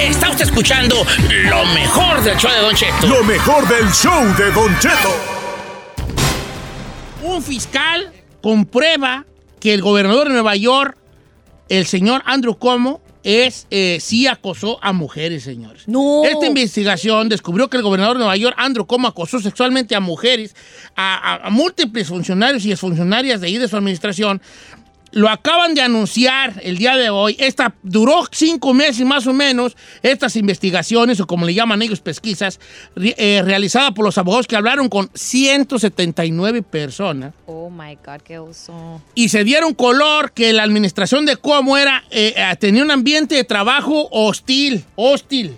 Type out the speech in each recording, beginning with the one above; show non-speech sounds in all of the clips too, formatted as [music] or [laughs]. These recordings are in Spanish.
Está usted escuchando lo mejor del show de Don Cheto. Lo mejor del show de Don Cheto. Un fiscal comprueba que el gobernador de Nueva York, el señor Andrew Cuomo, es, eh, sí acosó a mujeres, señores. No. Esta investigación descubrió que el gobernador de Nueva York, Andrew Cuomo, acosó sexualmente a mujeres, a, a- a múltiples funcionarios y exfuncionarias de ahí de su administración. Lo acaban de anunciar el día de hoy. Esta duró cinco meses más o menos. Estas investigaciones, o como le llaman ellos, pesquisas, re- eh, realizadas por los abogados que hablaron con 179 personas Oh my God, qué oso. y se dieron color que la administración de Cuomo era, eh, eh, tenía un ambiente de trabajo hostil, hostil.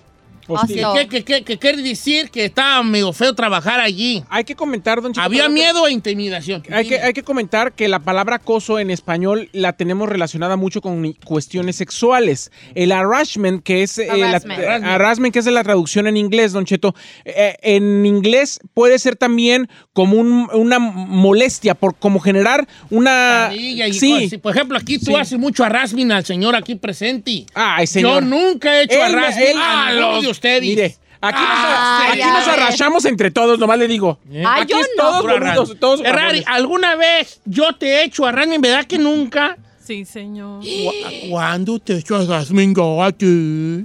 Hostil. ¿Qué, qué- qué- qué quiere decir? Que estaba medio feo trabajar allí. Hay que comentar, don Cheto, Había miedo e intimidación. Hay que, hay que comentar que la palabra acoso en español la tenemos relacionada mucho con cuestiones sexuales. El harassment, que es eh, la- Harassment. eh, harassment, que es la traducción en inglés, Don Cheto, eh, en inglés puede ser también como un- una molestia, por como generar una... Y sí. cosas. Por ejemplo, aquí tú Sí. haces mucho harassment al señor aquí presente. Ay, Yo señor. nunca he hecho Él- harassment él- a ah, los- ustedes. Mire, aquí, Ah, nos, aquí ya nos ves. arrachamos entre todos, nomás le digo. Ah, aquí yo es no. todos ran- todos Ferrari. ¿alguna vez yo te he hecho harassment? ¿Verdad que nunca? Sí, señor. ¿Cu- ¿Cuándo te he hecho yo a ti?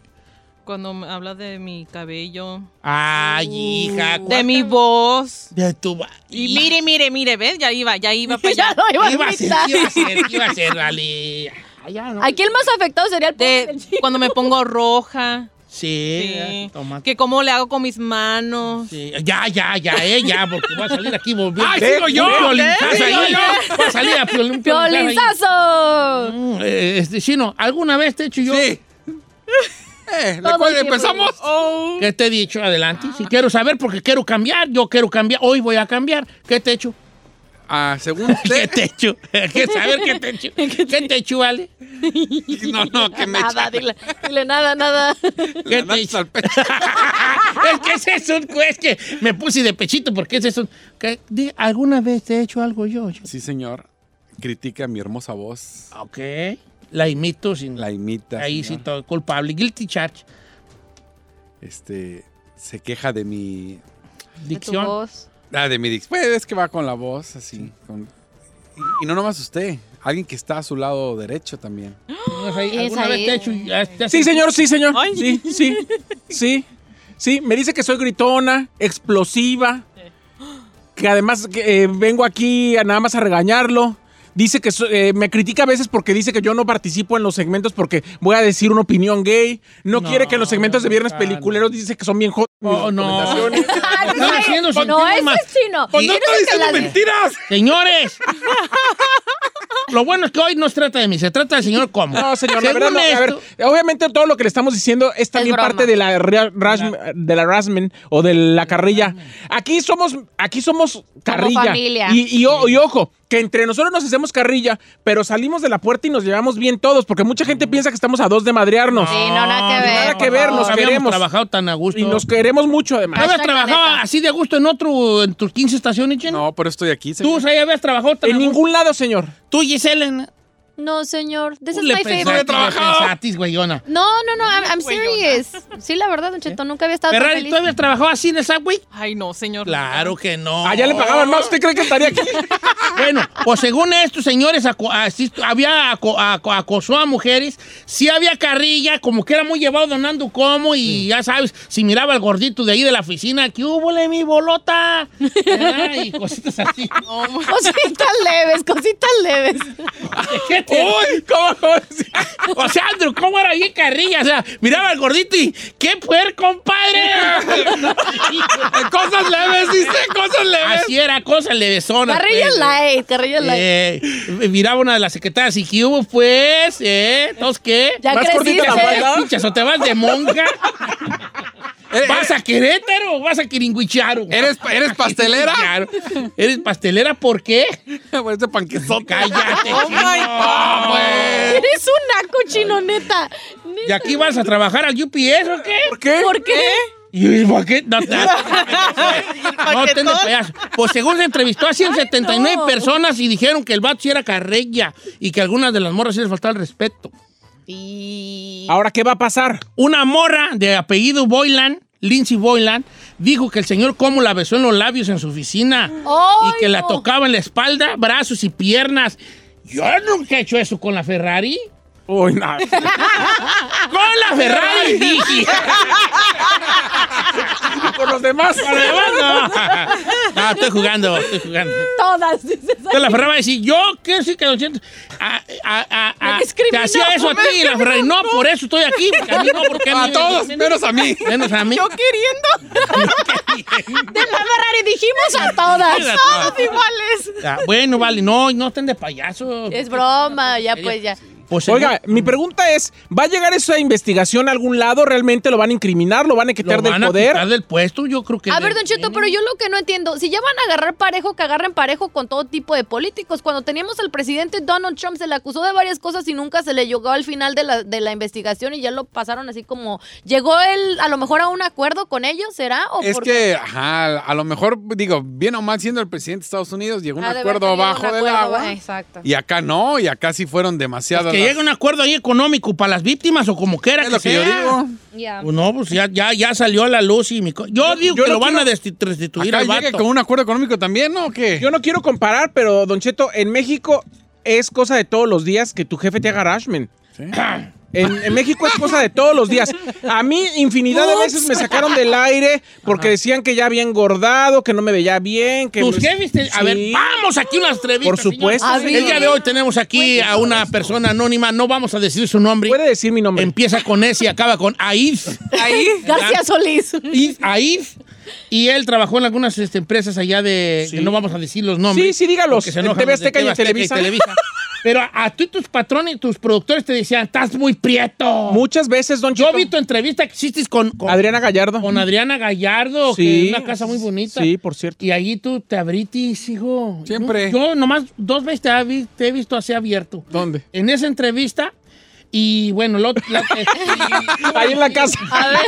Cuando me habla de mi cabello, Ay, hija. de mi voz. De tu... Y mire, mire, mire, ¿ves? Ya iba, ya iba para [laughs] ya allá. lo iba a ¿Qué iba a ser? gritar. ¿Qué iba a ser? ¿Qué iba a ser, vale? [laughs] Ya, ¿no? Aquí el más afectado sería el De del chico. cuando me pongo roja. Sí, Sí. toma. Que cómo le hago con mis manos. Sí, Ya, ya, ya, eh, ya, porque voy a salir aquí volviendo. ¡Ay, sigo yo! ¿Qué? ahí. Voy. Mm, eh, Este, Chino, ¿alguna vez te he hecho yo? Sí. Eh, ¿de Todo cuál el tiempo. empezamos? Oh. ¿Qué te he dicho? Adelante. Si quiero saber porque quiero cambiar, yo quiero cambiar. Hoy voy a cambiar. ¿Qué te he hecho? Ah, según [laughs] ¿Qué usted. te he hecho? [laughs] ¿Qué saber qué te he hecho? [laughs] ¿Qué te he hecho, vale? No, no, que me Nada, dile, dile nada, nada. ¿Qué te he ganazos hecho? al pecho. es que ese es un... Es que me puse de pechito porque ese es un... ¿Qué? ¿Alguna vez te he hecho algo yo? Sí, señor. Critica mi hermosa voz. Ok. La imito sin... La imita. Ahí sí, señor. todo culpable. Guilty charge. Este, se queja de mi... De tu Dicción. voz. Ah, de mi dic- Pues es que va con la voz así. con- y, y no nomás usted. Alguien que está a su lado derecho también. [gasps] ¿Alguna vez Es ¿Alguna vez te hecho? Sí, señor, sí, señor. Ay. Sí, sí, sí. Sí, me dice que soy gritona, explosiva, que además que, eh, vengo aquí a nada más a regañarlo. Dice que so- eh, me critica a veces porque dice que yo no participo en los segmentos porque voy a decir una opinión gay. No, No, quiere que en los segmentos de viernes no, peliculeros dice que son bien hot. Oh, no. [laughs] Ah, no, no, más. es chino. Pues no estoy diciendo mentiras. [laughs] Señores, lo bueno es que hoy no se trata de mí, se trata del señor Como. No, señor, la verdad no. A ver, esto- obviamente todo lo que le estamos diciendo es también broma. parte de la ra- ras- de la rasmen o de la carrilla. Aquí somos, aquí somos carrilla. familia. Y, y o- y ojo, que entre nosotros nos hacemos carrilla, pero salimos de la puerta y nos llevamos bien todos, porque mucha gente piensa que estamos a dos de madrearnos. Sí, no, nada que ver. nada que ver, nos habíamos queremos. trabajado tan a gusto. Y nos queremos mucho ¿No además. habías trabajado así de gusto en otro, en tus 15 estaciones, Jen? No, pero estoy aquí, ¿Tú, señor. Zaya, habías trabajado tan En a gusto? ningún lado, señor. ¿Tú, Gisela? No, señor. This is le my favorite. le pensaste, güeyona. No, no, no, I'm, I'm serious. Sí, la verdad, Don Cheto, nunca había estado tan Ferrari, feliz. ¿tú habías trabajado así en el Subway? Ay, no, señor. Claro que no. Allá le pagaban más. ¿Usted cree que estaría aquí? [laughs] Bueno, pues según estos señores, aco- así- había aco- aco- acosó a mujeres, sí había carrilla, como que era muy llevado donando como, y ya sabes, si miraba al gordito de ahí de la oficina, que hubo mi bolota? [laughs] Ay, cositas así. Cositas leves, cositas leves. [laughs] ¿Qué ¡Uy! ¿Cómo? cómo? [laughs] O sea, Andrew, ¿cómo era bien carrilla? O sea, miraba al gordito y ¡qué puer, compadre! [laughs] Cosas leves, dice, cosas leves. Así era, cosa levesona. Carrilla pues. light, carrilla light. Eh, miraba una de las secretarias y ¿qué hubo, pues? ¿Eh? ¿Entonces qué? Ya ¿Más creciste. cortita la o te vas de monja. [laughs] ¿Vas a Querétaro o vas a Quiringuicharo? ¿Eres, ¿Eres [laughs] pastelera? Claro. ¿Eres pastelera por qué? [laughs] Pues ese panquezón. Cállate. Oh, chino. my God. pues. Eres un naco chino, neta. ¿Y aquí vas a trabajar al UPS o qué? ¿Por qué? ¿Por qué? ¿Y por qué? No, no, no, [laughs] de payaso. Pues según se entrevistó a 179 no. personas y dijeron que el vato sí era carrella y que algunas de las morras sí les faltaba el respeto. Y... Ahora, ¿qué va a pasar? Una morra de apellido Boylan, Lindsay Boylan, dijo que el señor como la besó en los labios en su oficina ¡Ay, y que la tocaba en la espalda, brazos y piernas. Yo nunca he hecho eso con la Ferrari. Uy, no. ¡Con la Ferrari! dije. Por los demás. Con no. No, estoy jugando, estoy jugando. Todas, dices. Entonces la Ferrari va a decir, yo quiero decir que Don Cheto, a- a- a- te hacía eso a ti, la Ferrari. No, por eso estoy aquí. porque A mí no, porque a, A mí- todos, menos a mí. Menos a mí. Yo queriendo. De la Ferrari dijimos a todas. Todos iguales. Ah, bueno, vale, no, no estén de payaso. Es broma, ya pues ya. Pues, Oiga, mi pregunta es, ¿va a llegar esa investigación a algún lado? ¿Realmente lo van a incriminar? ¿Lo van a lo quitar van del a poder? quitar del puesto, yo creo que... A ver, Don Cheto, pero yo lo que no entiendo, si ya van a agarrar parejo, que agarren parejo con todo tipo de políticos. Cuando teníamos al presidente Donald Trump, se le acusó de varias cosas y nunca se le llegó al final de la, de la investigación y ya lo pasaron así como. ¿Llegó él a lo mejor a un acuerdo con ellos? ¿Será? ¿O Es que, ajá, a lo mejor, digo, bien o mal siendo el presidente de Estados Unidos, llegó un acuerdo abajo del acuerdo, agua. Exacto. Y acá no, y acá sí fueron demasiadas. Que llegue un acuerdo ahí económico para las víctimas o como quiera Es que lo que yo sea. digo. Ya. Pues no, pues ya, ya, ya salió a la luz y mi... co- Yo digo yo que no lo van quiero- a restituir Acá al llegue vato. con un acuerdo económico también, ¿no? ¿O qué? Yo no quiero comparar, pero Don Cheto, en México es cosa de todos los días que tu jefe te haga harassment. [clears throat] En, en México es cosa de todos los días. A mí infinidad de veces me sacaron del aire porque decían que ya había engordado, que no me veía bien. Que Tus me- jefes, te- a Sí. ver, vamos aquí a unas entrevistas. Por supuesto, señor. El día de hoy tenemos aquí a una persona anónima, no vamos a decir su nombre. Puede decir mi nombre. Empieza con S y acaba con Aif. Ahí. García Solís. Aif, Aif. Y él trabajó en algunas este, empresas allá de... Sí. que no vamos a decir los nombres. Sí, sí, dígalos. se En TV Azteca y en Televisa. Pero a, y tus patrones, tus productores te decían, estás muy prieto. Muchas veces, Don Yo Cheto. vi tu entrevista que hiciste con, con Adriana Gallardo. con Adriana Gallardo, que es una casa muy bonita. Sí, por cierto. Y allí tú te abritis, hijo. Siempre. Yo, yo nomás dos veces te he visto así abierto. ¿Dónde? En esa entrevista. Y bueno, lo, la- [laughs] Ahí en la casa. A ver.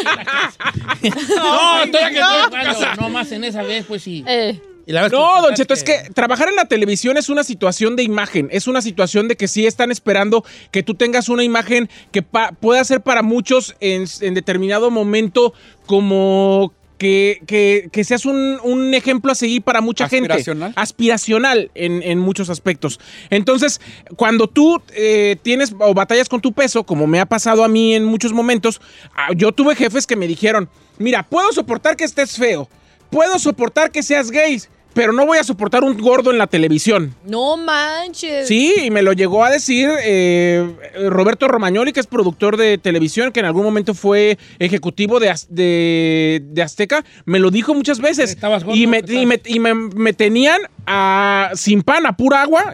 [laughs] no, estoy aquí, estoy jugando. No más en esa vez, pues sí. Eh, Y la vez No, que- Don Cheto, es que trabajar en la televisión es una situación de imagen, es una situación de que sí están esperando que tú tengas una imagen que pa- pueda ser para muchos en, en determinado momento como que, que- que seas un, un ejemplo a seguir para mucha gente. Aspiracional. Aspiracional en, en muchos aspectos. Entonces, cuando tú eh, tienes o batallas con tu peso, como me ha pasado a mí en muchos momentos, ah, yo tuve jefes que me dijeron, mira, puedo soportar que estés feo, puedo soportar que seas gay, pero no voy a soportar un gordo en la televisión. no manches. Sí, y me lo llegó a decir eh, Roberto Romagnoli, que es productor de televisión, que en algún momento fue ejecutivo de, Az- de, de Azteca. Me lo dijo muchas veces. Estabas gordo, y me, y me, y me- me tenían a- sin pan, a pura agua.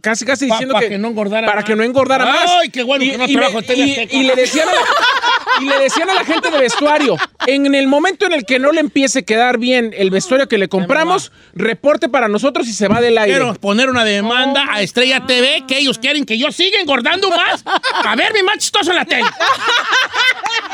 Casi, casi Pa- diciendo pa' que, que no engordara Para más. que no engordara más. Ay, qué bueno y, que no y me- trabajo TV y- le decían a la, [laughs] y le decían a la gente de vestuario, en el momento en el que no le empiece a quedar bien el vestuario que le compramos, reporte para nosotros y se va del aire. Quiero poner una demanda a Estrella TV que ellos quieren que yo siga engordando más a ver mi más chistoso en la tele. [laughs]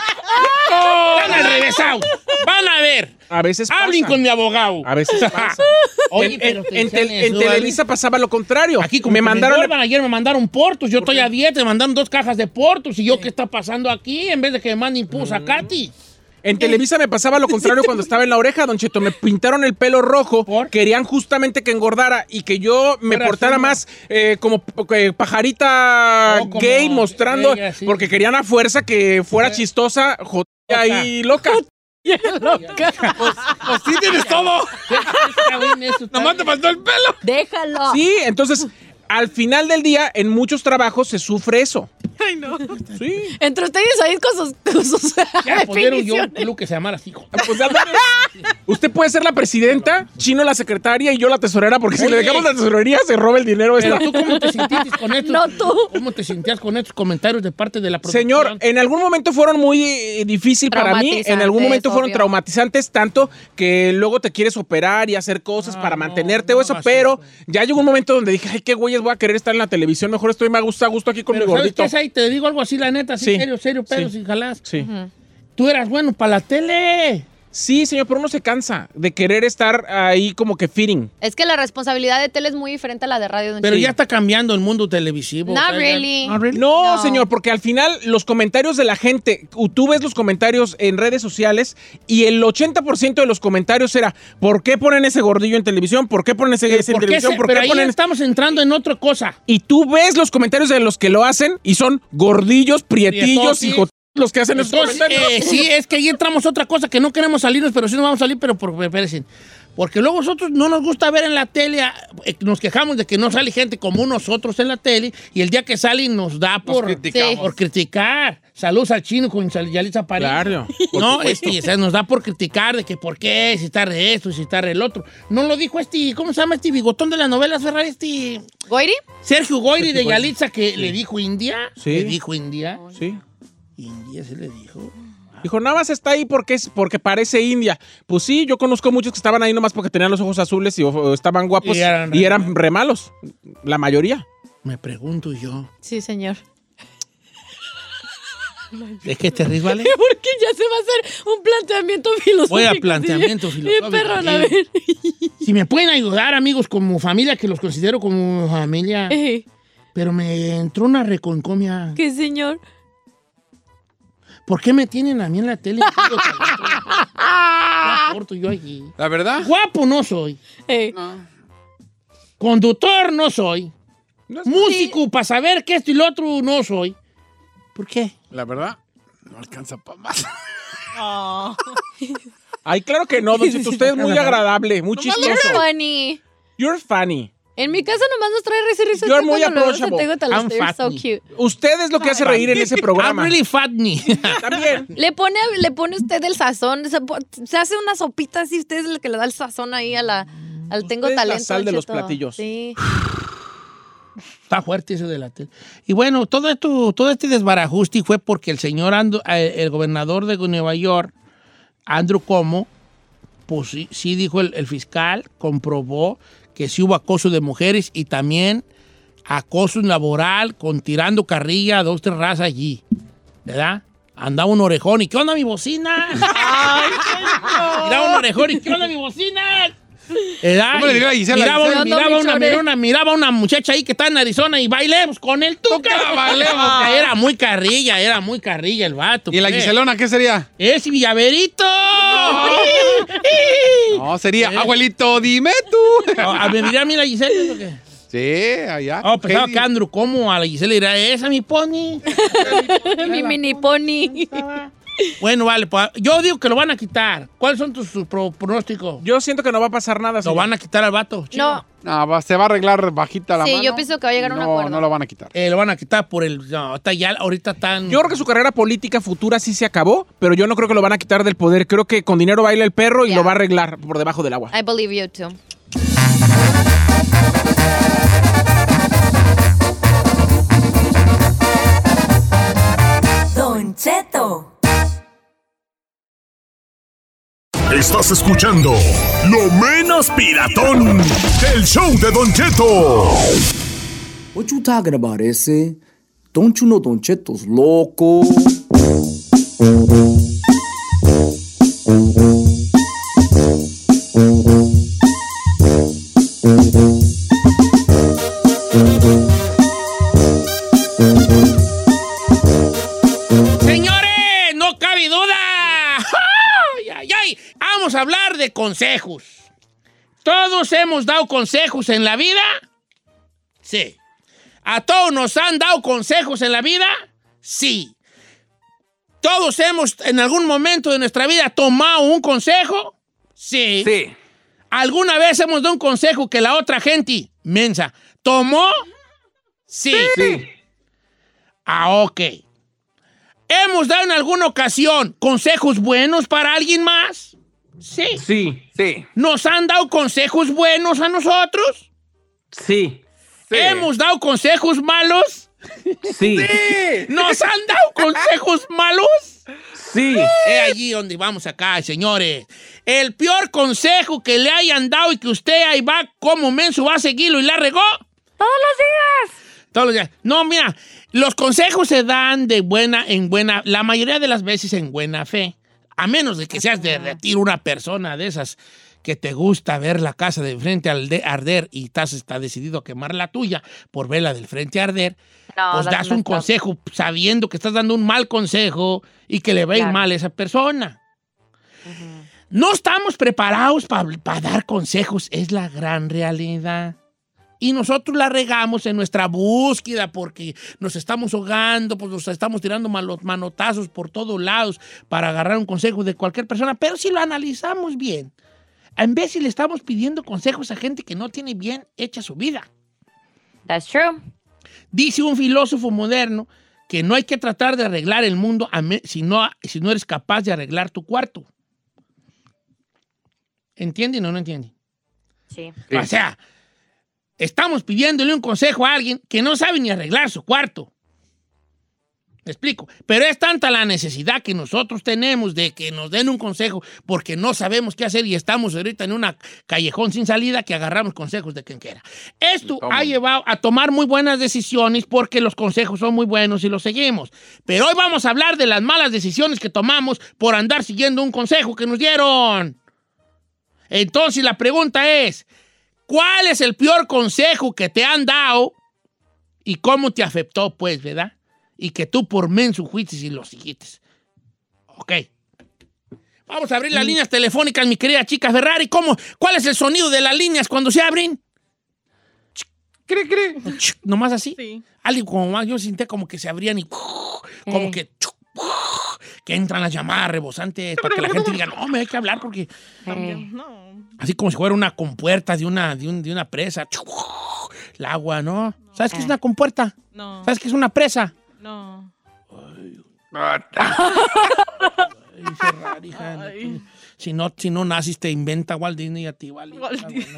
Van al revésado. Van a ver. A veces pasa. Hablen con mi abogado. A veces pasa. [laughs] Oye, en, pero en- te en decían tel- en eso, ¿vale? Televisa pasaba lo contrario. Aquí como me mandaron engordan, ayer me mandaron portos, yo estoy a dieta, me mandaron dos cajas de portos y yo qué está pasando aquí en vez de que me manden pus a Katy. En Televisa me pasaba lo contrario cuando estaba en la oreja, Don Cheto. Me pintaron el pelo rojo. ¿Por? Querían justamente que engordara y que yo me portara así. más eh, como eh, pajarita Oh, como gay mostrando. ella, sí. Porque querían a fuerza que fuera chistosa, jodida y loca. [laughs] Pues sí tienes todo. [laughs] Nomás te faltó el pelo. Déjalo. Sí, entonces al final del día en muchos trabajos se sufre eso. [laughs] Ay, no. Sí. Entre ustedes ahí con sus, con sus [laughs] Ya yo definiciones. lo que se llamara así. hijo. Pues. Usted puede ser la presidenta, Chino la secretaria y yo la tesorera, porque si Oye. le dejamos la tesorería se roba el dinero. Pero esta. tú cómo te sentiste con esto? No, tú. ¿Cómo te sentías con estos comentarios de parte de la producción? Señor, en algún momento fueron muy eh, difícil para mí, en algún momento fueron traumatizantes tanto que luego te quieres operar y hacer cosas Ah, para mantenerte no o eso, pero ya llegó un momento donde dije, ay, qué güeyes voy a querer estar en la televisión, mejor estoy más a gusto, a gusto aquí con Pero mi ¿sabes gordito. qué es ahí? Te digo algo así, la neta, así, Sí. serio, serio, pero Sí. sin jalás. Sí. Tú eras bueno para la tele. Sí, señor, pero uno se cansa de querer estar ahí como que fitting. Es que la responsabilidad de tele es muy diferente a la de radio. don Pero ya está cambiando el mundo televisivo. Not really. Not really. No, No. señor, porque al final los comentarios de la gente, tú ves los comentarios en redes sociales y el 80% de los comentarios era ¿por qué ponen ese gordillo en televisión? ¿Por qué ponen ese, ese en ¿Por qué televisión? se- ¿Por pero qué ahí ponen estamos entrando en otra cosa. Y tú ves los comentarios de los que lo hacen y son gordillos, prietillos Prietotis. y jotillos los que hacen esos Entonces, comentarios. eh, sí, es que ahí entramos otra cosa que no queremos salirnos, pero sí nos vamos a salir, pero por espérense. Porque luego nosotros no nos gusta ver en la tele, eh, nos quejamos de que no sale gente como nosotros en la tele, y el día que sale nos da por, criticar. Saludos al chino con Yalitza París. Claro, No, este, o sea, nos da por criticar de que por qué, si está de esto, si está del otro. No lo dijo este, ¿cómo se llama este bigotón de las novelas, Ferrari? Este ¿Goiri? Sergio Goyri de Goyri. Yalitza que le dijo India. Sí. Le dijo India. Sí. India se le dijo. Dijo, nada más está ahí porque, es, porque parece India. Pues sí, yo conozco muchos que estaban ahí nomás porque tenían los ojos azules y o- estaban guapos Y y eran eran, re- malos. La mayoría. Me pregunto yo. Sí, señor. ¿De qué te ríes, vale? [laughs] Porque ya se va a hacer un planteamiento filosófico. Voy a planteamiento sí. filosófico. Perrón, a ver. [laughs] Si me pueden ayudar, amigos, como familia, que los considero como familia, Eh, pero me entró una reconcomia. ¿Qué, señor? ¿Por qué me tienen a mí en la tele? [laughs] ¿Qué aporto yo allí? La verdad. Guapo no soy. Eh, No. Conductor no soy. No Músico para saber que esto y lo otro no soy. ¿Por qué? La verdad. No alcanza para más. Ay, claro que no, [laughs] Don Cheto, Usted es muy agradable, muy chistoso. You're funny. You're funny. En mi casa nomás nos trae risa y risa. Usted muy approachable. I'm You're so cute. Usted es lo que hace reír en ese programa. I'm really fatny. [laughs] También. Le pone, le pone usted el sazón. Se, hace una sopita así. Usted es el que le da el sazón ahí a la, al tengo Usted es la talento. sal de los platillos. Sí. Está fuerte eso de la tele. Y bueno, todo esto, todo este desbarajuste fue porque el señor, Ando- eh, el gobernador de Nueva York, Andrew Cuomo, pues sí, sí dijo el, el fiscal, comprobó que sí hubo acoso de mujeres y también acoso laboral con tirando carrilla a dos, tres razas allí. ¿Verdad? Andaba un orejón y ¿qué onda mi bocina? Miraba [laughs] un orejón y ¿qué onda mi bocina? ¿Cómo le diría a Gisela? Miraba, Gisela, miraba una, miraba una, miraba una muchacha ahí que está en Arizona y bailemos con el tuca. bailemos. Era muy carrilla, era muy carrilla el vato. ¿Y la pues. Giselona qué sería? Es Villaverito. No, sería Eh. abuelito, dime tú. No, a ver, mira a mí la Gisela. ¿o qué? Sí, allá. Oh, pensaba Heidi. que Andrew, ¿cómo? A la Gisela le dirá, esa mi pony. [laughs] mi mini pony. Bueno, vale, pues yo digo que lo van a quitar. ¿Cuáles son tus, tus pro- pronósticos? Yo siento que no va a pasar nada. Lo señor. van a quitar al vato. No, No, va- se va a arreglar bajita la Sí, mano. yo pienso que va a llegar a un no, acuerdo. No lo van a quitar. Eh, lo van a quitar por el. No, está ya, ahorita están. Yo creo que su carrera política futura sí se acabó, pero yo no creo que lo van a quitar del poder. Creo que con dinero baila el perro y Ya. lo va a arreglar por debajo del agua. I believe you too. Don Cheto. Estás escuchando lo menos piratón del show de Don Cheto. What you talking about, ese? Don't you know Don Cheto's loco? Consejos. ¿Todos hemos dado consejos en la vida? Sí. ¿A todos nos han dado consejos en la vida? Sí. ¿Todos hemos en algún momento de nuestra vida tomado un consejo? Sí. Sí. ¿Alguna vez hemos dado un consejo que la otra gente, mensa, tomó? Sí. Sí. Ah, ok. ¿Hemos dado en alguna ocasión consejos buenos para alguien más? Sí. Sí, Sí. ¿Nos han dado consejos buenos a nosotros? sí, ¿Hemos dado consejos malos? sí, ¿Nos han dado consejos malos? sí. Es allí donde vamos acá, señores. El peor consejo que le hayan dado y que usted ahí va como menso va a seguirlo y la regó. Todos los días. Todos los días. No, mira, los consejos se dan de buena en buena, la mayoría de las veces en buena fe. A menos de que seas de retiro una persona de esas que te gusta ver la casa de frente al de arder y estás está decidido a quemar la tuya por verla del frente arder, No, pues das un consejo sabiendo que estás dando un mal consejo y que le va a ir Claro. mal a esa persona. No estamos preparados para dar consejos, es la gran realidad. Y nosotros la regamos en nuestra búsqueda porque nos estamos ahogando, pues nos estamos tirando malo- manotazos por todos lados para agarrar un consejo de cualquier persona. Pero si lo analizamos bien, en vez si le estamos pidiendo consejos a gente que no tiene bien hecha su vida. That's true. Dice un filósofo moderno que no hay que tratar de arreglar el mundo si, no, si no eres capaz de arreglar tu cuarto. ¿Entienden o no entienden? Sí. O sea, estamos pidiéndole un consejo a alguien que no sabe ni arreglar su cuarto. Me explico. Pero es tanta la necesidad que nosotros tenemos de que nos den un consejo porque no sabemos qué hacer y estamos ahorita en una callejón sin salida que agarramos consejos de quien quiera. Esto Toma. ha llevado a tomar muy buenas decisiones porque los consejos son muy buenos y los seguimos. Pero hoy vamos a hablar de las malas decisiones que tomamos por andar siguiendo un consejo que nos dieron. Entonces la pregunta es, ¿cuál es el peor consejo que te han dado y cómo te afectó, pues, verdad? Y que tú por menso fuiste y lo siguiste. Ok. Vamos a abrir las líneas telefónicas, mi querida chica Ferrari. ¿Cómo? ¿Cuál es el sonido de las líneas cuando se abren? ¿Cree, cree? Nomás así. Sí. Algo como más, yo sentí como que se abrían y como Eh. que que entran las llamadas rebosantes para que la gente diga, no, me hay que hablar porque Eh, No. Así como si fuera una compuerta de una, de un- de una presa. El agua, ¿no? ¿Sabes qué es una compuerta? No. ¿Sabes qué es una presa? No. Ah, [laughs] Ay, Ferrari, hija, Ay. Si no, si no naces, te inventa Walt Disney a ti, ¿vale? Walt Disney.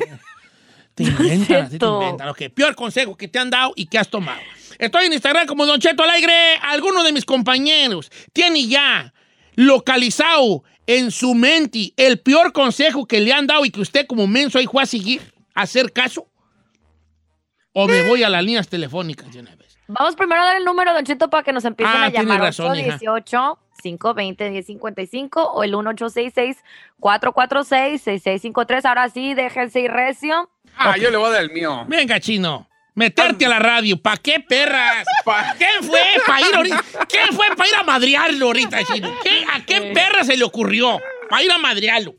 Te inventan, te inventan. Ok, peor consejo que te han dado y que has tomado. Estoy en Instagram como Don Cheto Alegre. Alguno de mis compañeros tiene ya localizado en su mente el peor consejo que le han dado y que usted como menso ahí fue a seguir, a hacer caso. O me voy a las líneas telefónicas de una vez. Vamos primero a dar el número, Don Cheto, para que nos empiecen Ah, a tiene llamar. razón, hija. 818 520 1055 o el 1866 446 6653 Ahora sí, déjense ir recio. Ah, yo le voy a dar el mío. Venga, chino. Meterte a la radio. ¿Para qué, perras? Pa- ¿Quién fue para ir ahorita? ¿Quién fue para ir a madrearlo ahorita, chino? ¿Qué- ¿A qué perra se le ocurrió? Para ir a madrearlo.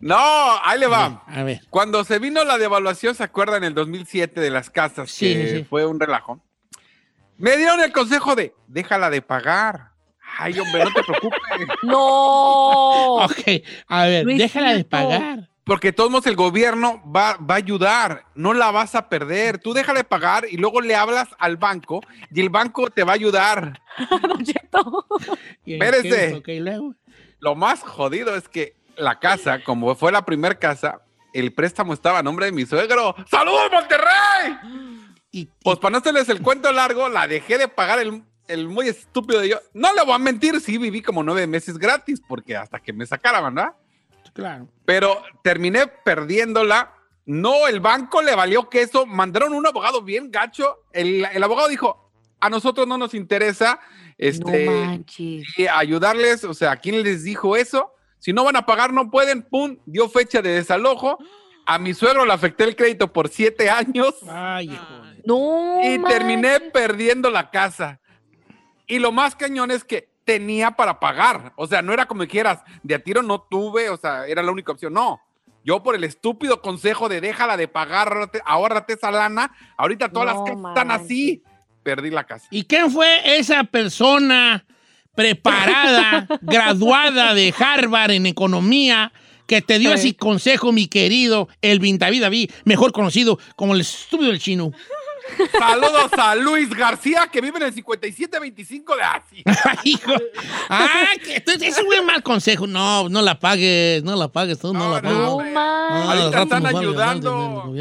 No, ahí le va. A ver. Cuando se vino la devaluación, ¿se acuerdan? En el 2007 de las casas, Sí, que sí, sí. fue un relajo. Me dieron el consejo de, déjala de pagar. Ay, hombre, no te preocupes. [laughs] ¡No! Ok, a ver, déjala de pagar. Porque de todos modos el gobierno va, va a ayudar, no la vas a perder. Tú déjale de pagar y luego le hablas al banco y el banco te va a ayudar. [laughs] Espérese. Lo más jodido es que la casa, como fue la primera casa, el préstamo estaba a nombre de mi suegro. ¡Saludos, Monterrey! Y, Pues para no hacerles el cuento largo, la dejé de pagar el, el muy estúpido de yo. No le voy a mentir, sí viví como nueve meses gratis, porque hasta que me sacaran, ¿verdad? Claro. Pero terminé perdiéndola. No, el banco le valió queso. Mandaron un abogado bien gacho. El, el abogado dijo, a nosotros no nos interesa este, no manches. y ayudarles. O sea, ¿quién les dijo eso? Si no van a pagar, no pueden. Pum, dio fecha de desalojo. A mi suegro le afecté el crédito por siete años. Ay, hijo. de- No. Y terminé perdiendo la casa. Y lo más cañón es que tenía para pagar. O sea, no era como quieras, de a tiro no tuve, o sea, era la única opción. No. Yo por el estúpido consejo de déjala de pagar, ahórrate, esa lana, ahorita todas No las casas están así. Perdí la casa. ¿Y quién fue esa persona preparada, [laughs] graduada de Harvard en economía, que te dio ese consejo, mi querido Elvin David David, mejor conocido como el estúpido del chino? Saludos a Luis García, que vive en el 5725 de Así. [laughs] Hijo. Ah, que esto- es un buen mal consejo. No, no la pagues, no la pagues, tú no, No, la no, pagues. No hombre. manches. Ahorita están ayudando.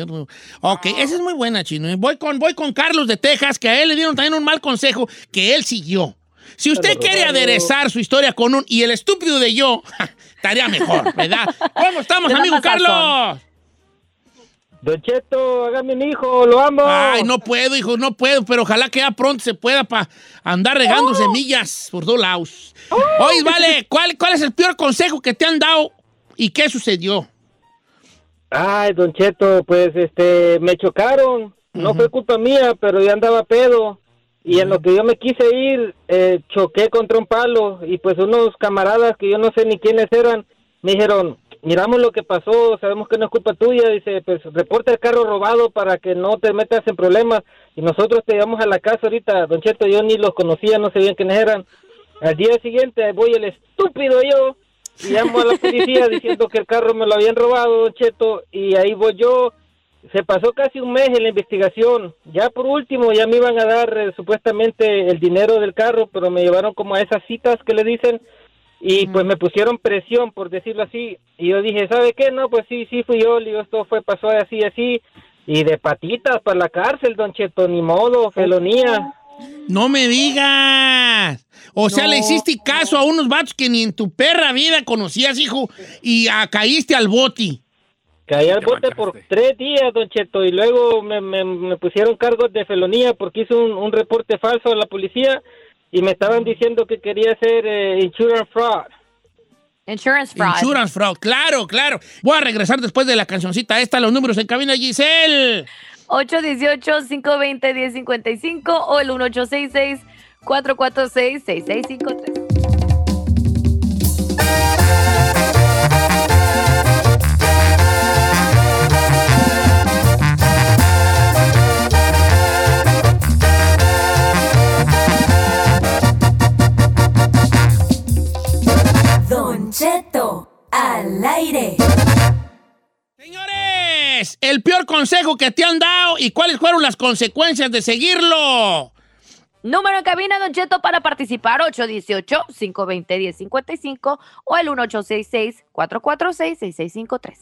Ok, esa es muy buena, Chino. ¿eh? Voy con, voy con Carlos de Texas, que a él le dieron también un mal consejo que él siguió. Si usted quiere aderezar su historia con un y el estúpido de yo, [laughs] estaría mejor, ¿verdad? ¿Cómo estamos, amigo. Carlos? Don Cheto, hágame un hijo, lo amo. Ay, no puedo, hijo, no puedo, pero ojalá que ya pronto se pueda para andar regando semillas por todos lados. Oye, vale, ¿cuál, ¿cuál es el peor consejo que te han dado y qué sucedió? Ay, Don Cheto, pues este, me chocaron. No fue culpa mía, pero yo andaba pedo. Y en lo que yo me quise ir, eh, choqué contra un palo. Y pues unos camaradas que yo no sé ni quiénes eran, me dijeron, miramos lo que pasó, sabemos que no es culpa tuya. Dice, pues reporta el carro robado para que no te metas en problemas. Y nosotros te llevamos a la casa ahorita. Don Cheto, yo ni los conocía, no sabían quiénes eran. Al día siguiente voy el estúpido yo y llamo a la policía [laughs] diciendo que el carro me lo habían robado, Don Cheto, y ahí voy yo. Se pasó casi un mes en la investigación. Ya por último, ya me iban a dar eh, supuestamente el dinero del carro, pero me llevaron como a esas citas que le dicen y pues me pusieron presión, por decirlo así. Y yo dije, ¿sabe qué? No, pues sí, sí fui yo. Le digo, esto fue, pasó así, así. Y de patitas para la cárcel, Don Cheto, ni modo, felonía. No me digas. O sea, le hiciste caso a unos vatos que ni en tu perra vida conocías, hijo, y ah, caíste al boti. Caí al Te bote por tres días, Don Cheto, y luego me, me- me pusieron cargos de felonía porque hice un, un reporte falso a la policía y me estaban diciendo que quería hacer eh, insurance fraud. Insurance fraud. Insurance fraud, claro, claro. Voy a regresar después de la cancioncita esta, los números en cabina, Giselle. 818-520-1055 o el 1866 446 6653 al aire. Señores, el peor consejo que te han dado y cuáles fueron las consecuencias de seguirlo. Número en cabina, Don Cheto, para participar, 818-520-1055 o el 1866-446-6653.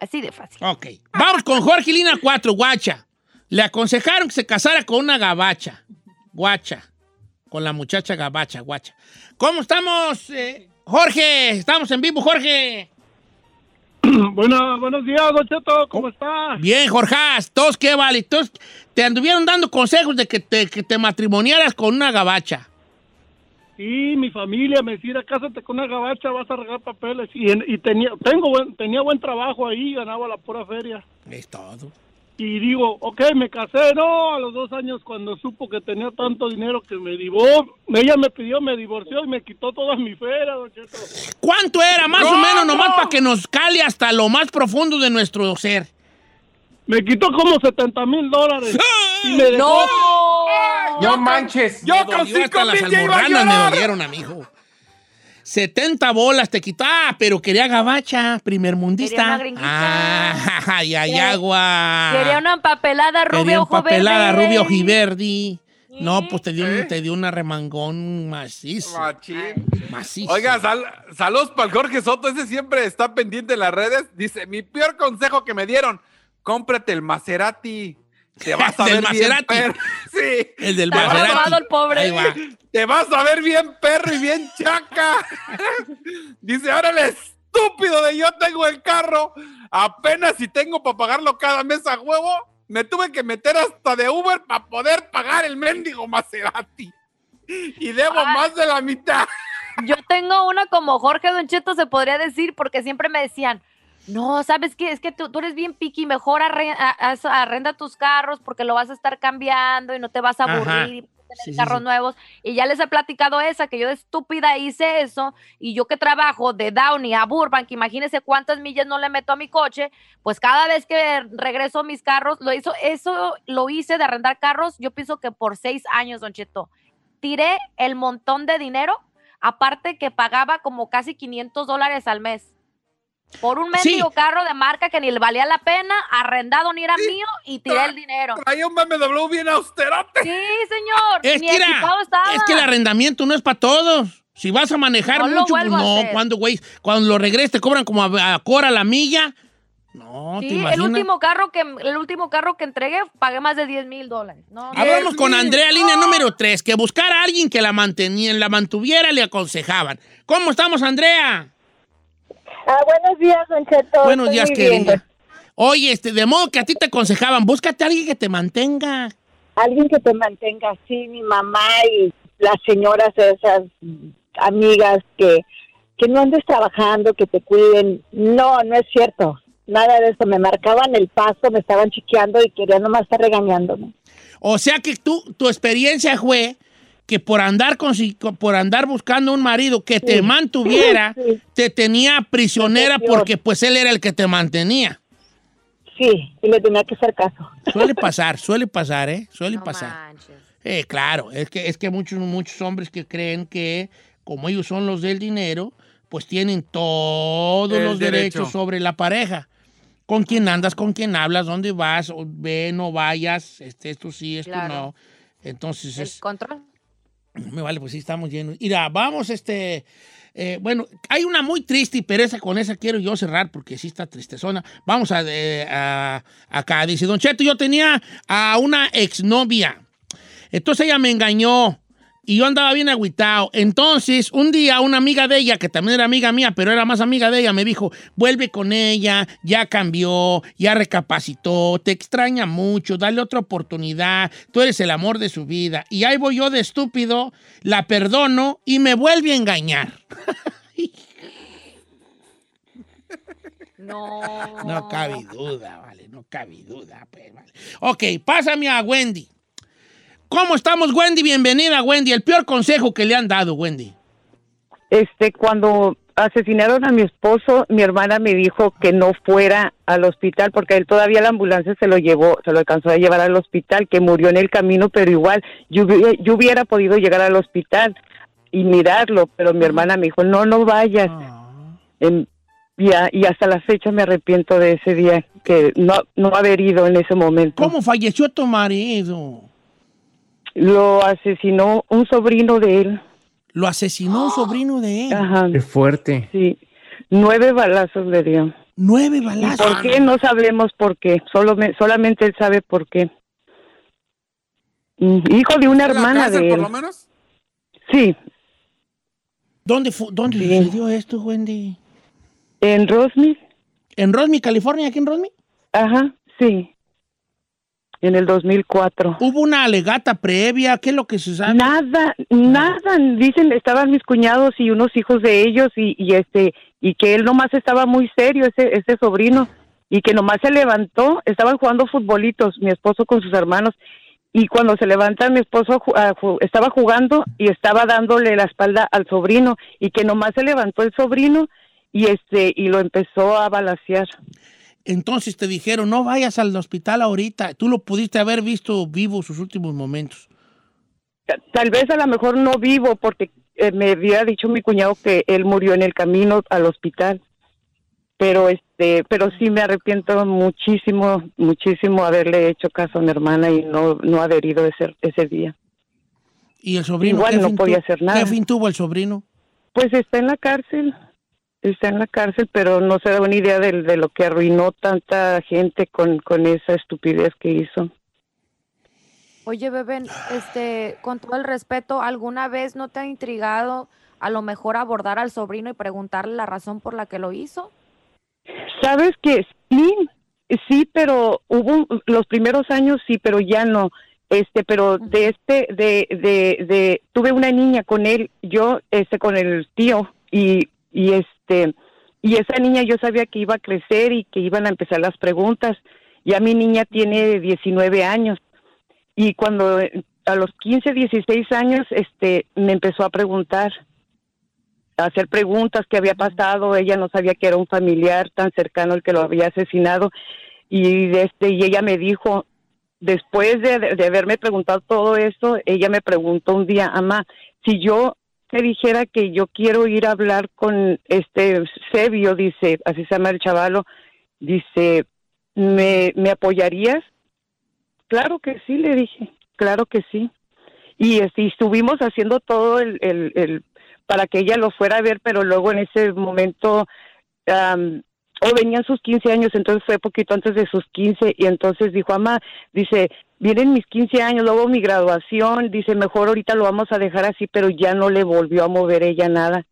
Así de fácil. Ok. Vamos con Jorge Lina 4, guacha. Le aconsejaron que se casara con una gabacha. Guacha. Con la muchacha gabacha, guacha. ¿Cómo estamos, eh, Jorge? Estamos en vivo, Jorge. [clears throat] Bueno, buenos días, Don Cheto, ¿cómo está? Bien, Jorge. Todos qué vale. Todos te anduvieron dando consejos de que te, que te matrimoniaras con una gabacha. Sí, mi familia me decía, cásate con una gabacha, vas a regar papeles. Y, y tenía, tengo buen, tenía buen trabajo ahí, ganaba la pura feria. Es todo. Y digo, ok, me casé, no, a los dos años cuando supo que tenía tanto dinero que me divorció, ella me pidió, me divorció y me quitó toda mi feria, Don Cheto. ¿Cuánto era? Más o menos, nomás para que nos cale hasta lo más profundo de nuestro ser. Me quitó como 70 mil dólares. Y me dejó- ¡No! No manches. Yo con cinco hasta las mil ya iba a almorranas me dolieron, amigo. 70 bolas te quitó. Ah, pero quería gabacha, primer mundista. Quería una gringuita. Ah, [laughs] ay, ay, Quería- agua. Quería una empapelada rubia Quería empapelada, verde. rubio ojiverdi. No, pues te dio, un- ¿Eh? te dio una remangón macizo. Machín. Macizo. Oiga, sal- saludos para el Jorge Soto, ese siempre está pendiente en las redes. Dice, mi peor consejo que me dieron, cómprate el Maserati. [laughs] [laughs] Te vas a ver bien Maserati. perro. Sí. el del Maserati. robado el pobre. Ahí va. Te vas a ver bien perro y bien chaca. [laughs] Dice, ahora el estúpido de yo tengo el carro. Apenas si tengo para pagarlo cada mes a huevo, me tuve que meter hasta de Uber para poder pagar el mendigo Maserati. Y debo más de la mitad. Yo tengo una como Jorge Don Cheto, se podría decir, porque siempre me decían, no, ¿sabes qué? Es que tú, tú eres bien piqui, mejor arre- a- haz- arrenda tus carros porque lo vas a estar cambiando y no te vas a Ajá. aburrir y vas a tener Sí, sí, carros sí. nuevos. Y ya les he platicado esa, que yo de estúpida hice eso y yo que trabajo de Downey a Burbank, imagínense cuántas millas no le meto a mi coche, pues cada vez que regreso mis carros, lo hizo, eso lo hice de arrendar carros, yo pienso que por seis años, Don Cheto. Tiré el montón de dinero Aparte que pagaba como casi 500 dólares al mes. Por un Sí. mendigo carro de marca que ni le valía la pena, arrendado ni era mío y tiré el dinero. Traía un BMW bien austerote. Sí, señor. Es ni que, era- equipado estaba. es que el arrendamiento no es para todos. Si vas a manejar No mucho, pues no. Cuando, güey, cuando lo regreses te cobran como a, a Cora la milla. No, ¿te Sí, el imaginas? último carro que el último carro que entregué pagué más de 10 mil dólares. No. Hablamos con. Andrea, línea número 3, que buscar a alguien que la mantenía, la mantuviera, le aconsejaban. ¿Cómo estamos, Andrea? Ah, buenos días, Don Cheto. Buenos días, querida. Oye, este, de modo que a ti te aconsejaban, búscate a alguien que te mantenga. Alguien que te mantenga así, mi mamá y las señoras esas amigas que, que no andes trabajando, que te cuiden. No, no es cierto. Nada de eso. Me marcaban el paso, me estaban chiqueando y querían nomás estar regañándome. O sea que tú, tu experiencia fue que por andar, con, por andar buscando un marido que te Sí. mantuviera, [laughs] Sí. te tenía prisionera porque pues él era el que te mantenía. Sí, y le tenía que hacer caso. Suele [laughs] pasar, suele pasar, ¿eh? Suele No pasar. Eh, claro, es que, es que muchos, muchos hombres que creen que como ellos son los del dinero, pues tienen todos El los derecho. derechos sobre la pareja. Con quién andas, con quién hablas, dónde vas, o ve, no vayas, este, esto sí, esto Claro. no. Entonces El es, control. [clears throat] me vale, pues sí, estamos llenos. Mira, vamos, este. eh, bueno, hay una muy triste, pero esa con esa quiero yo cerrar porque sí está tristezona. Vamos a, eh, a- acá. Dice Don Cheto, yo tenía a una exnovia. Entonces ella me engañó y yo andaba bien agüitado. Entonces, un día una amiga de ella, que también era amiga mía, pero era más amiga de ella, me dijo, vuelve con ella, ya cambió, ya recapacitó, te extraña mucho, dale otra oportunidad, tú eres el amor de su vida. Y ahí voy yo de estúpido, la perdono y me vuelve a engañar. [laughs] No. No cabe duda, vale, no cabe duda. Pues, vale. Ok, pásame a Wendy. ¿Cómo estamos, Wendy? Bienvenida, Wendy. El peor consejo que le han dado, Wendy. Este, cuando asesinaron a mi esposo, mi hermana me dijo que no fuera al hospital porque él todavía la ambulancia se lo llevó, se lo alcanzó a llevar al hospital, que murió en el camino, pero igual yo, yo hubiera podido llegar al hospital y mirarlo, pero mi hermana me dijo, no, no vayas. Em, y, a- y hasta la fecha me arrepiento de ese día, que no, no haber ido en ese momento. ¿Cómo falleció tu marido? Lo asesinó un sobrino de él. Lo asesinó un sobrino de él. Ajá. Qué fuerte. Sí, nueve balazos le dio. Nueve ¿Y balazos. por qué? No sabemos por qué. Solo me- solamente él sabe por qué. Mm, Hijo de una ¿En la hermana cárcel, de por él. lo menos? Sí, ¿Dónde, fu- dónde Sí. sucedió esto, Wendy? en Rosny. ¿En Rosmi, California? ¿Aquí en Rosmi? Ajá, sí. En el 2004. ¿Hubo una alegata previa? ¿Qué es lo que se sabe? Nada, nada. Dicen, estaban mis cuñados y unos hijos de ellos y, y este y que él nomás estaba muy serio, ese, ese sobrino, y que nomás se levantó, estaban jugando futbolitos, mi esposo con sus hermanos, y cuando se levanta mi esposo ju- a ju- estaba jugando y estaba dándole la espalda al sobrino, y que nomás se levantó el sobrino y este y lo empezó a balasear. Entonces te dijeron, no vayas al hospital ahorita. Tú lo pudiste haber visto vivo sus últimos momentos. Tal vez a lo mejor no vivo porque eh, me había dicho mi cuñado que él murió en el camino al hospital. Pero este, pero sí me arrepiento muchísimo, muchísimo haberle hecho caso a mi hermana y no no haber ido ese ese día. ¿Y el sobrino? Igual no podía hacer nada. ¿Qué fin tuvo el sobrino? Pues está en la cárcel. Está en la cárcel, pero no se da una idea de, de lo que arruinó tanta gente con, con esa estupidez que hizo. Oye, bebé, este, con todo el respeto, ¿alguna vez no te ha intrigado a lo mejor abordar al sobrino y preguntarle la razón por la que lo hizo? Sabes que sí, sí, pero hubo los primeros años sí, pero ya no. Este, pero de este, de, de, de, tuve una niña con él, yo, este, con el tío y, y este, y esa niña yo sabía que iba a crecer y que iban a empezar las preguntas. Ya mi niña tiene 19 años y cuando a los 15, 16 años, este, me empezó a preguntar a hacer preguntas qué había pasado. Ella no sabía que era un familiar tan cercano el que lo había asesinado. Y, este, y ella me dijo, después de, de haberme preguntado todo eso, ella me preguntó un día, Ama, si yo te dijera que yo quiero ir a hablar con este Sebio, dice, así se llama el chavalo, dice, ¿me, ¿me apoyarías? Claro que sí, le dije, claro que sí. Y, este, y estuvimos haciendo todo el, el, el- para que ella lo fuera a ver, pero luego en ese momento o venían sus 15 años, entonces fue poquito antes de sus 15 y entonces dijo, mamá, dice, vienen mis 15 años, luego mi graduación, dice, mejor ahorita lo vamos a dejar así, pero ya no le volvió a mover ella nada.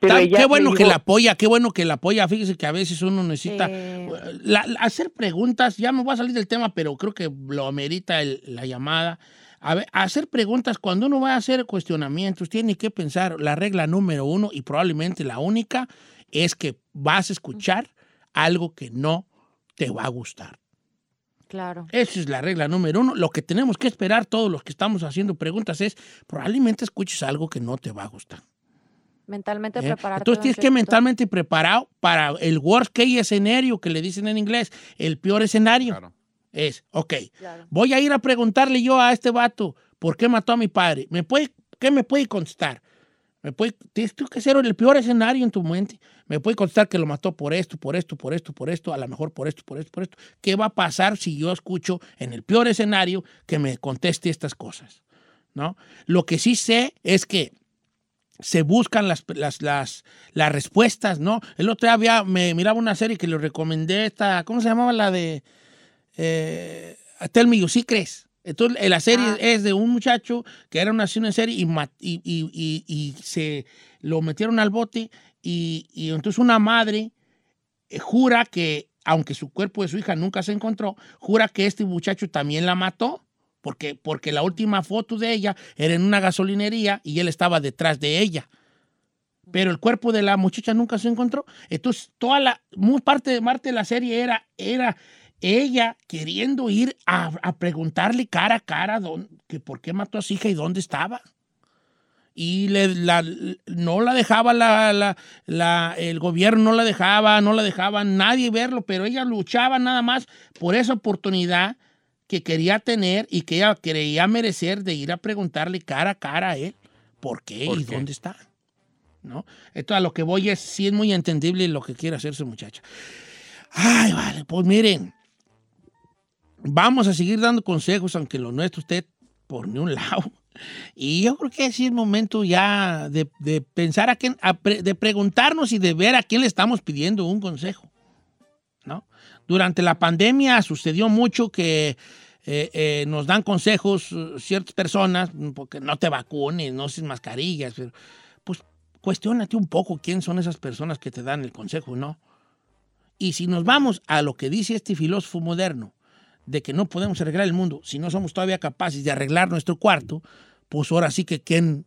Pero Tan- ella qué bueno que la apoya, qué bueno que la apoya. Fíjese que a veces uno necesita la- la- hacer preguntas. Ya me voy a salir del tema, pero creo que lo amerita el- la llamada. A ver, hacer preguntas cuando uno va a hacer cuestionamientos, tiene que pensar la regla número uno y probablemente la única es que vas a escuchar algo que no te va a gustar. Claro. Esa es la regla número uno. Lo que tenemos que esperar todos los que estamos haciendo preguntas es probablemente escuches algo que no te va a gustar. Mentalmente ¿eh? prepararte. Entonces tienes que mentalmente preparado para el worst case escenario que le dicen en inglés, el peor escenario. Es, ok, voy a ir a preguntarle yo a este vato por qué mató a mi padre. ¿Me puede, ¿Qué me puede contestar? Me puede, tienes tú que ser el peor escenario en tu mente. Me puede contestar que lo mató por esto, por esto, por esto, por esto, a lo mejor por esto, por esto, por esto. ¿Qué va a pasar si yo escucho en el peor escenario que me conteste estas cosas? ¿No? Lo que sí sé es que se buscan las, las, las, las respuestas, ¿no? El otro día había, me miraba una serie que le recomendé, esta, ¿cómo se llamaba la de eh, Tell Me You Secrets? Entonces, eh, la serie es de un muchacho que era una asesino en serie y, y- y- y se lo metieron al bote y, y entonces una madre eh, jura que, aunque su cuerpo de su hija nunca se encontró, jura que este muchacho también la mató. Porque, porque la última foto de ella era en una gasolinería y él estaba detrás de ella. Pero el cuerpo de la muchacha nunca se encontró. Entonces, toda la muy parte de parte de la serie era, era ella queriendo ir a, preguntarle cara a cara que por qué mató a su hija y dónde estaba. Y le- la- no la dejaba la, la- la- el gobierno, no la dejaba, no la dejaba nadie verlo, pero ella luchaba nada más por esa oportunidad que quería tener y que ella creía merecer de ir a preguntarle cara a cara a él por qué y dónde está. ¿No? Esto a lo que voy es, sí es muy entendible lo que quiere hacer su muchacha. Ay, vale, pues miren, vamos a seguir dando consejos, aunque lo nuestro esté por ni un lado. Y yo creo que sí es momento ya de, pensar a quién, de preguntarnos y de ver a quién le estamos pidiendo un consejo. ¿no? Durante la pandemia sucedió mucho que eh, eh, nos dan consejos eh, ciertas personas, mm, porque no te vacunes, no uses mascarillas, pero pues cuestionate un poco quién son esas personas que te dan el consejo, ¿no? Y si nos vamos a lo que dice este filósofo moderno, de que no podemos arreglar el mundo si no somos todavía capaces de arreglar nuestro cuarto, pues ahora sí que quién,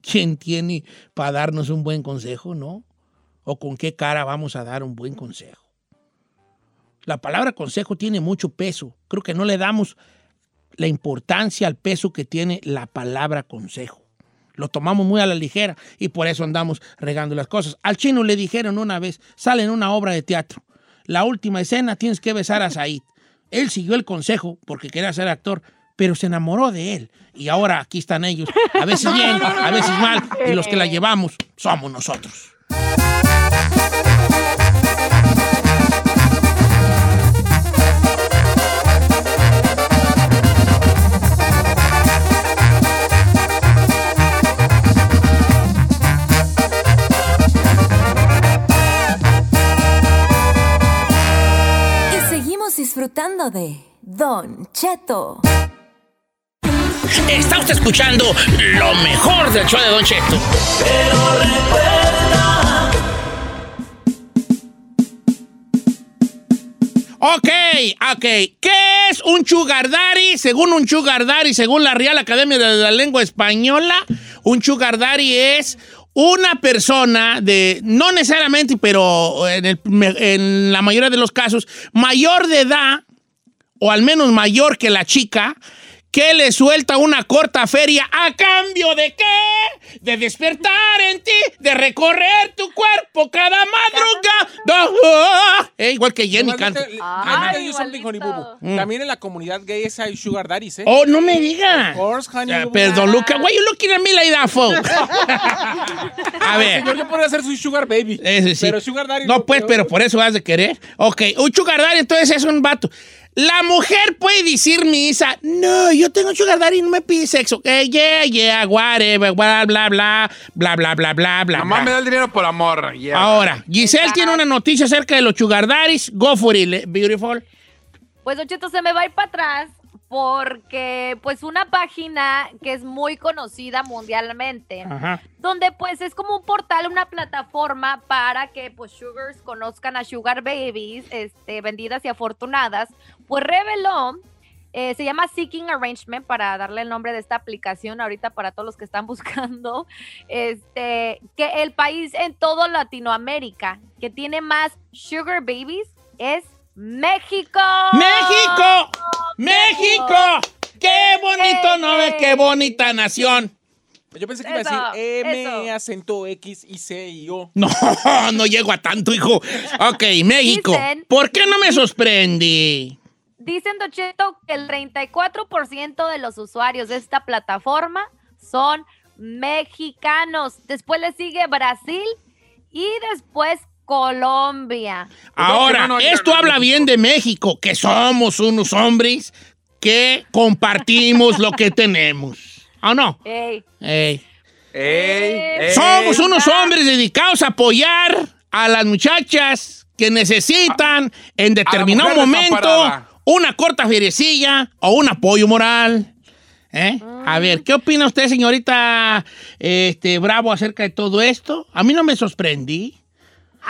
quién tiene para darnos un buen consejo, ¿no? O con qué cara vamos a dar un buen consejo. La palabra consejo tiene mucho peso. Creo que no le damos la importancia al peso que tiene la palabra consejo. Lo tomamos muy a la ligera y por eso andamos regando las cosas. Al chino le dijeron una vez, sale en una obra de teatro, la última escena tienes que besar a Said. Él siguió el consejo porque quería ser actor, pero se enamoró de él. Y ahora aquí están ellos, a veces [laughs] bien, a veces mal, y los que la llevamos somos nosotros. Disfrutando de Don Cheto. Está usted escuchando lo mejor del show de Don Cheto. Ok, ok. ¿Qué es un sugar daddy? Según un sugar daddy, según la Real Academia de la Lengua Española, un sugar daddy es una persona de, no necesariamente, pero en, el- en la mayoría de los casos, mayor de edad, o al menos mayor que la chica, que le suelta una corta feria a cambio de qué? De despertar en ti, de recorrer tu cuerpo cada madrugada. Eh, igual que Jenny canta. Boo. Mm. También en la comunidad gay es hay sugar daddies, ¿eh? Oh, no me diga. Of course, honey. Perdón, Luca. Why you looking at me like that, folks? [laughs] A ver. Señor, yo podría ser su sugar baby. Ese sí. Pero sugar daddy No, pues, pero por eso has de querer. Ok, un sugar daddy entonces es un vato. La mujer puede decir misa, no, yo tengo sugar daddy y no me pide sexo. Eh, yeah, yeah, whatever, bla, bla, bla, bla, bla, bla, bla, bla. Nomás me da el dinero por amor. yeah. Ahora, Giselle tiene una noticia acerca de los sugar daddies. Go for it, beautiful. Pues Don Cheto se me va a ir para atrás porque pues una página que es muy conocida mundialmente, Ajá. donde pues es como un portal, una plataforma para que pues sugars conozcan a sugar babies, este, vendidas y afortunadas, pues reveló, eh, se llama Seeking Arrangement para darle el nombre de esta aplicación ahorita para todos los que están [laughs] buscando, este, que el país en todo Latinoamérica que tiene más sugar babies es México. ¡México! ¡México! ¡Qué bonito nombre! ¡Qué bonita nación! Yo pensé que iba a decir M, eso. acento X, I, C y O. [laughs] No, no llego a tanto, hijo. Ok, México. Dicen- ¿Por qué no me sorprende? Dicen, Don Cheto, que el 34% de los usuarios de esta plataforma son mexicanos. Después le sigue Brasil y después Colombia. Ahora, no, no, no, esto no, habla no. bien de México, que somos unos hombres que compartimos lo que tenemos. ¿O no? Ey. Ey. Ey, ey. Somos unos hombres dedicados a apoyar a las muchachas que necesitan en determinado momento una corta feriecilla o un apoyo moral. ¿Eh? A ver, ¿qué opina usted, señorita este, Bravo, acerca de todo esto? A mí no me sorprendí.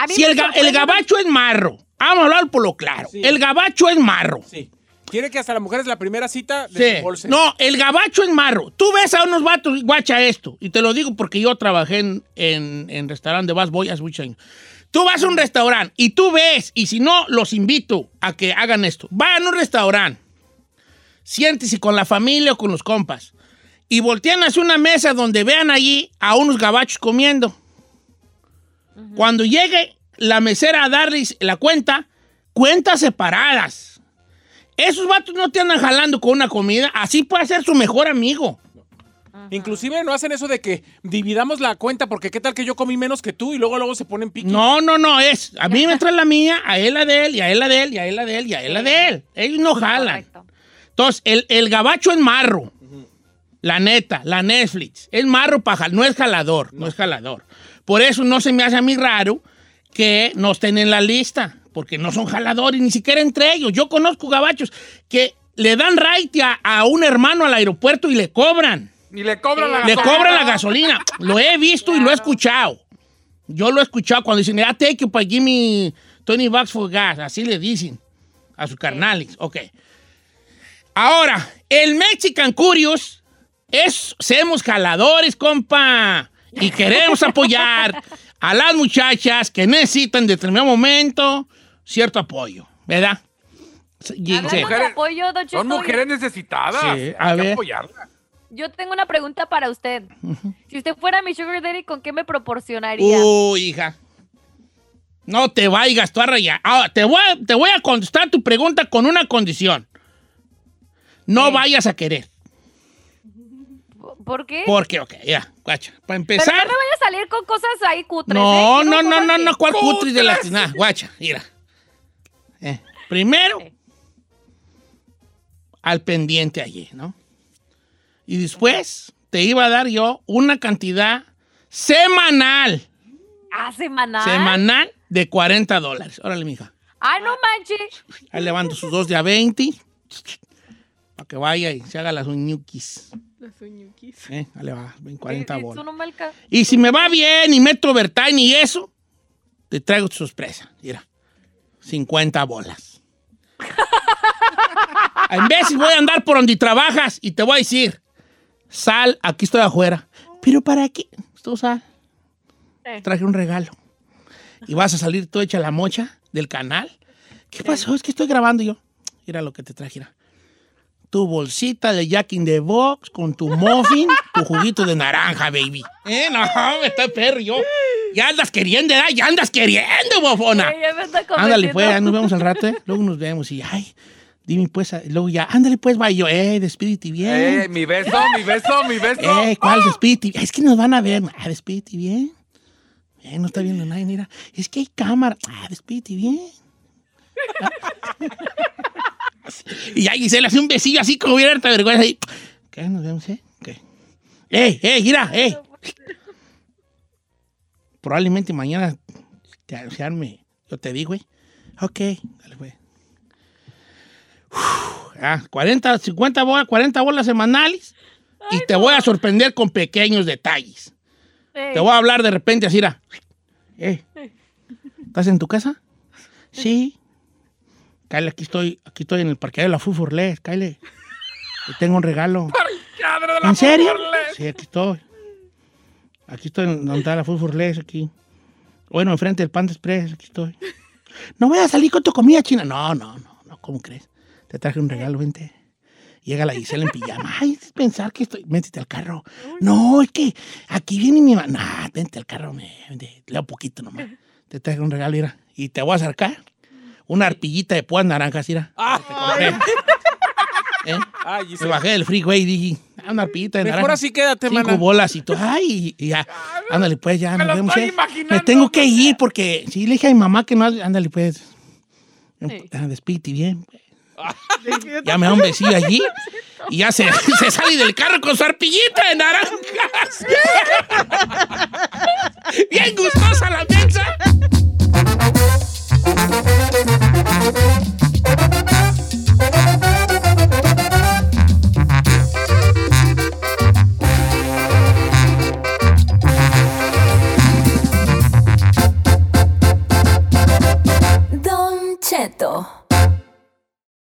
Si el, ga- el gabacho es marro, vamos a hablar por lo claro. Sí. El gabacho es marro. Sí. Quiere que hasta la mujer es la primera cita Sí. desembolse. No, el gabacho es marro. Tú ves a unos vatos, guacha esto, y te lo digo porque yo trabajé en, en, en restaurante de Bass Boy hace muchos años. Tú vas a un restaurante y tú ves, y si no, los invito a que hagan esto. Vayan a un restaurante, siéntese con la familia o con los compas, y voltean hacia una mesa donde vean allí a unos gabachos comiendo. Cuando llegue la mesera a darles la cuenta, cuentas separadas. Esos vatos no te andan jalando con una comida, así puede ser su mejor amigo. Inclusive no hacen eso de que dividamos la cuenta porque qué tal que yo comí menos que tú y luego luego se ponen piqui. No, no, no, es. A mí me trae la mía, a él la de él, y a él la de él, y a él la de él, y a él la de él. Ellos no jalan. Correcto. Entonces, el, el gabacho es marro. La neta, la Netflix. Es marro para no es jalador, no. es jalador. Por eso no se me hace a mí raro que no estén en la lista, porque no son jaladores, ni siquiera entre ellos. Yo conozco gabachos que le dan right a, a un hermano al aeropuerto y le cobran. Y le cobran la Le gasolina. cobran la gasolina. Lo he visto y lo he escuchado. Yo lo he escuchado cuando dicen, ah, take you, give me 20 bucks for gas. Así le dicen a sus carnales. Ok. Ahora, el Mexican Curious es, somos jaladores, compa. Y queremos apoyar a las muchachas que necesitan en determinado momento cierto apoyo, ¿verdad? Y- Hablando sí. de apoyo, Don Cheto, Son mujeres necesitadas. Sí, Hay a que ver. apoyarlas. Yo tengo una pregunta para usted. Si usted fuera mi sugar daddy, ¿con qué me proporcionaría? Uy, hija. No te vayas tú a rayar. Ahora, te voy a, te voy a contestar tu pregunta con una condición. No Sí. vayas a querer. ¿Por qué? Porque, ok, ya, guacha. Para Pero empezar. no me vaya a salir con cosas ahí cutres. No, ¿eh? no, no, no, no, ¿cuál cutris de la ¡Cutres! Nah, guacha, mira. Eh, primero, al pendiente allí, ¿no? Y después te iba a dar yo una cantidad semanal, Ah, semanal. semanal de 40 dólares. Órale, mija. Ay, no manches. Ahí levanto sus dos de a 20 para que vaya y se haga las uñuquis. Eh, ahí le va, ven 40 Y- y tú bolas. no me alca- Y si me va bien y meto overtime y eso, te traigo tu sorpresa. Mira, 50 bolas. [laughs] en veces voy a andar por donde trabajas y te voy a decir, sal, aquí estoy afuera. ¿Pero para qué? Tú sal. Eh. Traje un regalo. Y vas a salir tú hecha la mocha del canal. ¿Qué pasó? Es que estoy grabando yo. Mira lo que te traje. mira. Tu bolsita de Jack in the Box con tu muffin, [laughs] tu juguito de naranja, baby. Eh, no, me está perro yo. Ya andas queriendo, ¿verdad? Ya andas queriendo, bofona. Ay, ya me está Ándale, pues, ya nos vemos al rato, ¿eh? Luego nos vemos y, ay, dime, pues, luego ya, ándale, pues, va y yo, eh, despídete bien. Eh, mi beso, mi beso, mi beso. Eh, ¿cuál despídete? Es que nos van a ver. Ah, despídete bien. Eh, no está viendo nadie, mira. Es que hay cámara. Ah, despídete bien. [laughs] Y ya Gisela hace un besillo así como hubiera harta vergüenza. Y, ¿Qué? ¿Nos vemos, eh? ¿Qué? ¡Ey, ey, mira, ey! Probablemente mañana te se arme. Yo te digo, güey. Ok, dale, güey. Uf, ah, 40, 50 bolas, 40 bolas semanales. y te voy a sorprender con pequeños detalles. Te voy a hablar de repente así. Eh, ¿Estás en tu casa? Sí. Kyle, aquí estoy, aquí estoy en el parqueadero de la Fufurles, Kyle. Te tengo un regalo. Parqueadero de la ¿En serio? Sí, aquí estoy. Aquí estoy en donde está la Fufurles, aquí. Bueno, enfrente del Panda Express, aquí estoy. No voy a salir con tu comida china. No, no, no, no, ¿cómo crees? Te traje un regalo, vente. Llega la Gisela en pijama. Ay, pensar que estoy. Métete al carro. No, es que aquí viene mi mamá. Nah, vente al carro, me, vente, un poquito nomás. Te traje un regalo, mira. Y te voy a acercar una arpillita de púas naranjas, mira. Te compré. [laughs] ¿Eh? Ay, Me bajé del freeway y dije, ah, una arpillita de Mejor naranja. así quédate, Cinco mana. bolas y todo. Ay, y ya. Ándale, pues, ya Me nos lo vemos. estoy ¿eh? imaginando, Me tengo que pues. ir porque sí le dije a mi mamá que no. Ándale, pues. Ah, Despídete bien. Ya me da un besillo allí y ya se, [laughs] se sale del carro con su arpillita de naranjas. [laughs] Bien gustosa la mensa. Don Cheto.